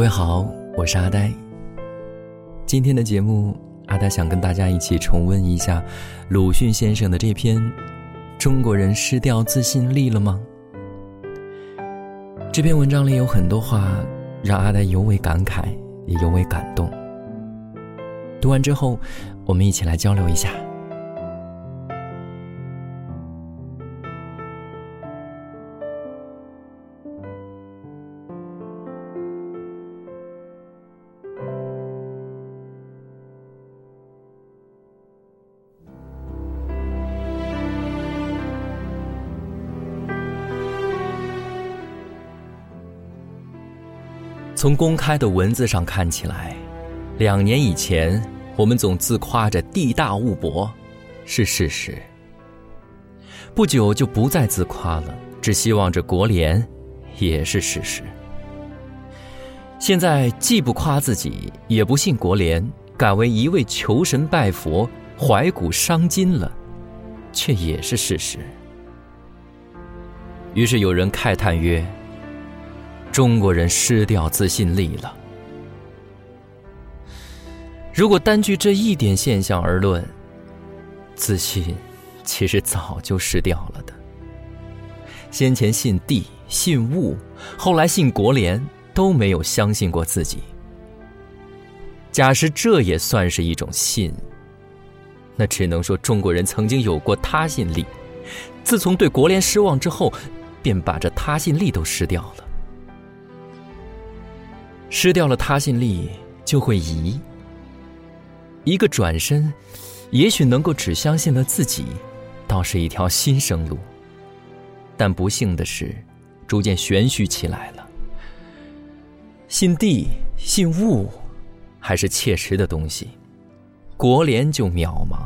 各位好，我是阿呆。今天的节目，阿呆想跟大家一起重温一下鲁迅先生的这篇《中国人失掉自信力了吗》。这篇文章里有很多话让阿呆尤为感慨，也尤为感动。读完之后，我们一起来交流一下。从公开的文字上看起来，两年以前我们总自夸着地大物博，是事实。不久就不再自夸了，只希望着国联，也是事实。现在既不夸自己，也不信国联，改为一味求神拜佛、怀古伤今了，却也是事实。于是有人慨叹曰。中国人失掉自信力了。如果单据这一点现象而论，自信其实早就失掉了的。先前信地、信物，后来信国联，都没有相信过自己。假使这也算是一种信，那只能说中国人曾经有过他信力，自从对国联失望之后，便把这他信力都失掉了。失掉了他信力，就会疑。一个转身，也许能够只相信了自己，倒是一条新生路。但不幸的是，逐渐玄虚起来了。信地、信物，还是切实的东西，国联就渺茫。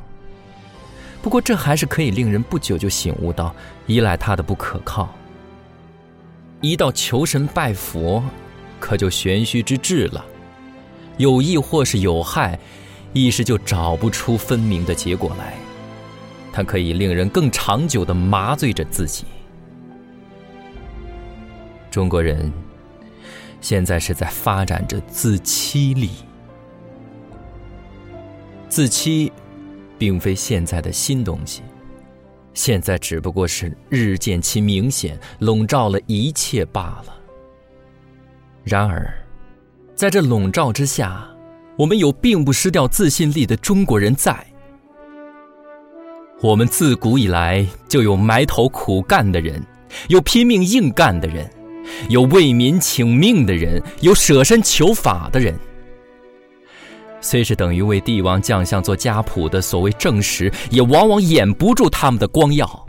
不过，这还是可以令人不久就醒悟到依赖他的不可靠。一到求神拜佛。可就玄虚之至了，有益或是有害，一时就找不出分明的结果来。它可以令人更长久的麻醉着自己。中国人现在是在发展着自欺力，自欺并非现在的新东西，现在只不过是日渐其明显，笼罩了一切罢了。然而，在这笼罩之下，我们有并不失掉自信力的中国人在。我们自古以来就有埋头苦干的人，有拼命硬干的人，有为民请命的人，有舍身求法的人。虽是等于为帝王将相做家谱的所谓正史，也往往掩不住他们的光耀。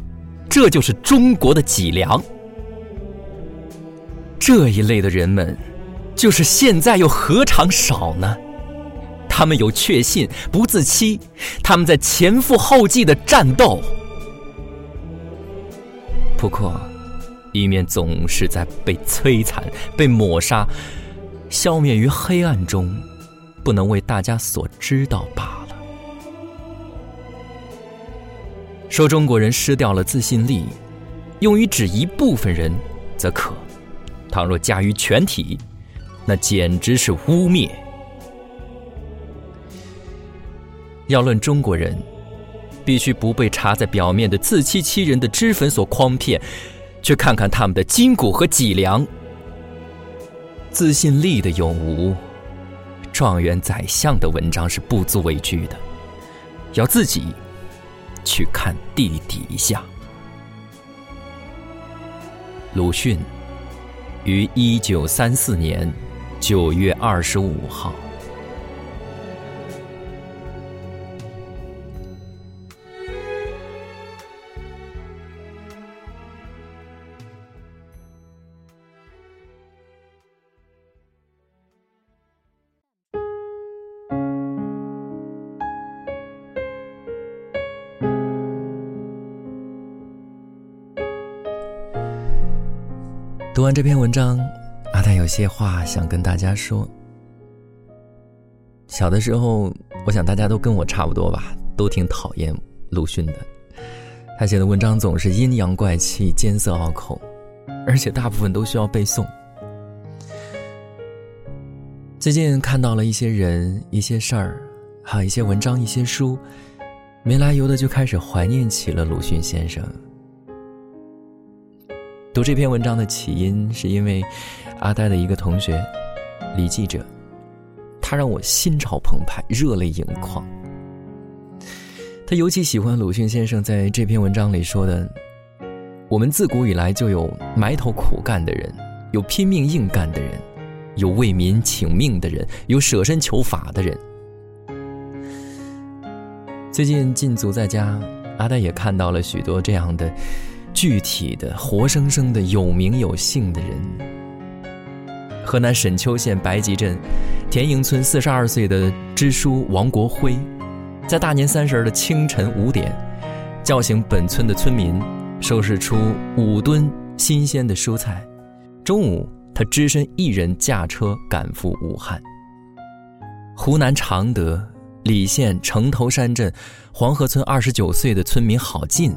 这就是中国的脊梁。这一类的人们，就是现在又何尝少呢？他们有确信，不自欺，他们在前赴后继的战斗。不过，一面总是在被摧残、被抹杀、消灭于黑暗中，不能为大家所知道罢了。说中国人失掉了自信力，用于指一部分人，则可。倘若加于全体，那简直是污蔑。要论中国人，必须不被插在表面的自欺欺人的脂粉所诓骗，去看看他们的筋骨和脊梁。自信力的有无，状元宰相的文章是不足为惧的，要自己去看地底下。鲁迅。于一九三四年九月二十五号。读完这篇文章，阿泰有些话想跟大家说。小的时候，我想大家都跟我差不多吧，都挺讨厌鲁迅的。他写的文章总是阴阳怪气、艰涩拗口，而且大部分都需要背诵。最近看到了一些人、一些事儿，还有一些文章、一些书，没来由的就开始怀念起了鲁迅先生。读这篇文章的起因，是因为阿呆的一个同学李记者，他让我心潮澎湃、热泪盈眶。他尤其喜欢鲁迅先生在这篇文章里说的：“我们自古以来就有埋头苦干的人，有拼命硬干的人，有为民请命的人，有舍身求法的人。”最近禁足在家，阿呆也看到了许多这样的具体的、活生生的、有名有姓的人。河南沈丘县白集镇田营村四十二岁的支书王国辉。在大年三十的清晨五点，叫醒本村的村民，收拾出五吨新鲜的蔬菜。中午，他只身一人驾车赶赴武汉。湖南常德澧县城头山镇黄河村二十九岁的村民郝进，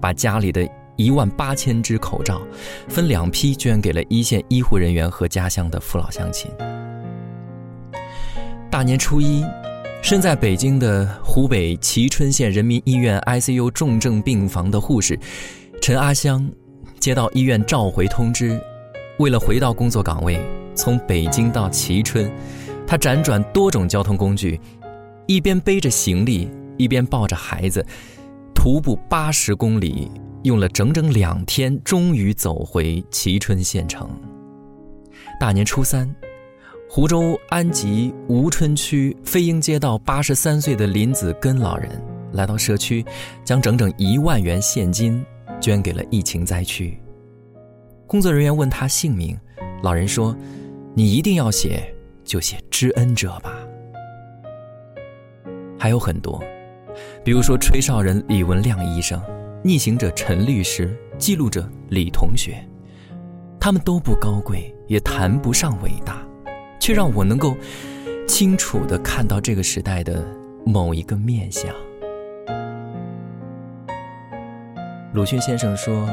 把家里的一万八千只口罩，分两批捐给了一线医护人员和家乡的父老乡亲。大年初一。身在北京的湖北蕲春县人民医院 ICU 重症病房的护士陈阿香，接到医院召回通知，为了回到工作岗位，从北京到蕲春，她辗转多种交通工具，一边背着行李，一边抱着孩子，徒步八十公里，用了整整两天，终于走回蕲春县城。大年初三。湖州安吉吴春区飞鹰街道八十三岁的林子根老人来到社区，将整整一万元现金捐给了疫情灾区。工作人员问他姓名，老人说：“你一定要写，就写知恩者吧。”还有很多，比如说吹哨人李文亮医生、逆行者陈律师、记录者李同学，他们都不高贵，也谈不上伟大。却让我能够清楚地看到这个时代的某一个面相。鲁迅先生说：“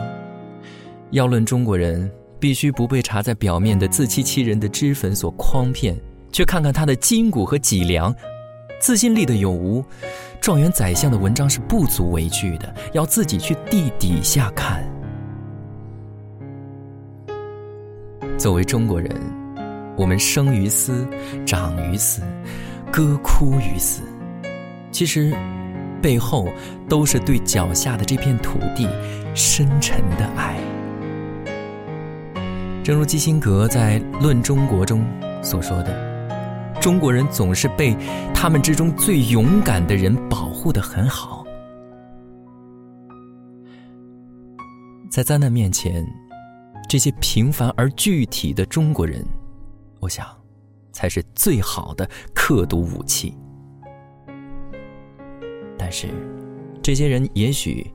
要论中国人，必须不被查在表面的自欺欺人的脂粉所诓骗，却看看他的筋骨和脊梁，自信力的有无。状元宰相的文章是不足为惧的，要自己去地底下看。作为中国人。”我们生于斯，长于斯，歌哭于斯，其实背后都是对脚下的这片土地深沉的爱。正如基辛格在《论中国》中所说的：“中国人总是被他们之中最勇敢的人保护的很好。”在灾难面前，这些平凡而具体的中国人。我想，才是最好的刻毒武器。但是，这些人也许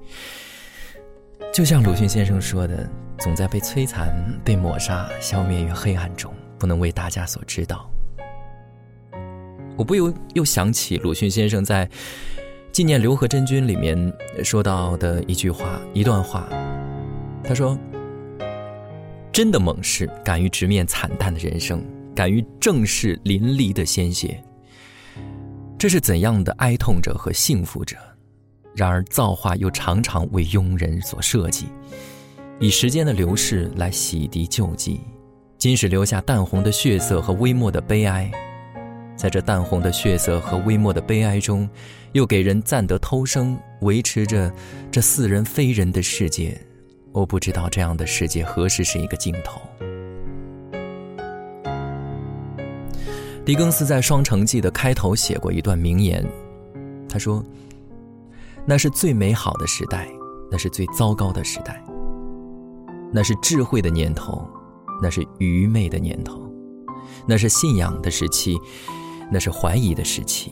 就像鲁迅先生说的，总在被摧残、被抹杀、消灭于黑暗中，不能为大家所知道。我不由又想起鲁迅先生在《纪念刘和珍君》里面说到的一句话、一段话，他说：“真的猛士，敢于直面惨淡的人生。”敢于正视淋漓的鲜血，这是怎样的哀痛者和幸福者？然而造化又常常为庸人所设计，以时间的流逝来洗涤旧迹，即使留下淡红的血色和微末的悲哀，在这淡红的血色和微末的悲哀中，又给人暂得偷生，维持着这似人非人的世界。我不知道这样的世界何时是一个尽头。狄更斯在《双城记》的开头写过一段名言，他说：“那是最美好的时代，那是最糟糕的时代。那是智慧的年头，那是愚昧的年头；那是信仰的时期，那是怀疑的时期；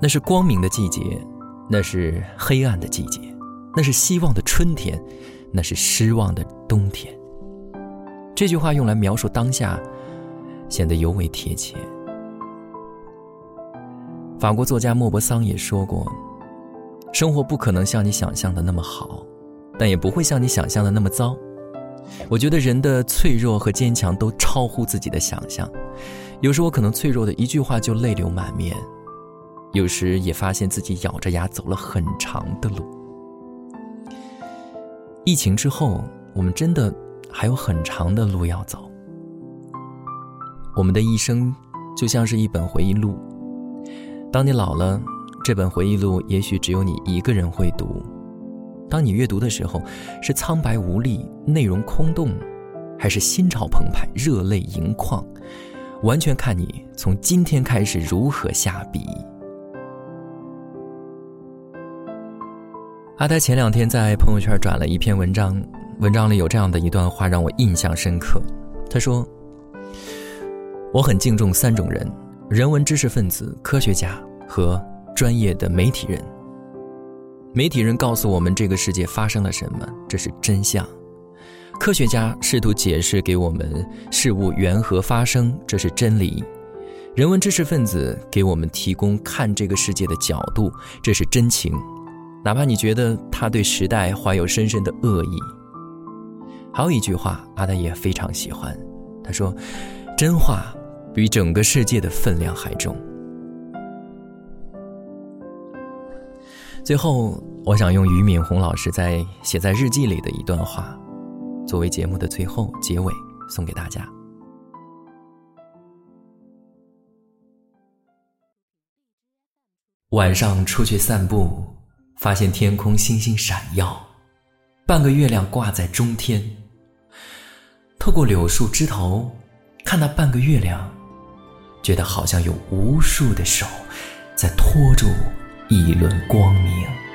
那是光明的季节，那是黑暗的季节；那是希望的春天，那是失望的冬天。”这句话用来描述当下，显得尤为贴切。法国作家莫泊桑也说过：“生活不可能像你想象的那么好，但也不会像你想象的那么糟。”我觉得人的脆弱和坚强都超乎自己的想象，有时我可能脆弱的一句话就泪流满面，有时也发现自己咬着牙走了很长的路。疫情之后，我们真的还有很长的路要走。我们的一生就像是一本回忆录，当你老了，这本回忆录也许只有你一个人会读。当你阅读的时候，是苍白无力、内容空洞，还是心潮澎湃、热泪盈眶？完全看你从今天开始如何下笔。阿呆前两天在朋友圈转了一篇文章，文章里有这样的一段话让我印象深刻。他说：“我很敬重三种人：人文知识分子、科学家和专业的媒体人。媒体人告诉我们这个世界发生了什么，这是真相；科学家试图解释给我们事物缘何发生，这是真理；人文知识分子给我们提供看这个世界的角度，这是真情。”哪怕你觉得他对时代怀有深深的恶意，还有一句话，阿呆也非常喜欢。他说：“真话比整个世界的分量还重。”最后，我想用俞敏洪老师在写在日记里的一段话，作为节目的最后结尾，送给大家。晚上出去散步。发现天空星星闪耀，半个月亮挂在中天。透过柳树枝头，看那半个月亮，觉得好像有无数的手在托住一轮光明。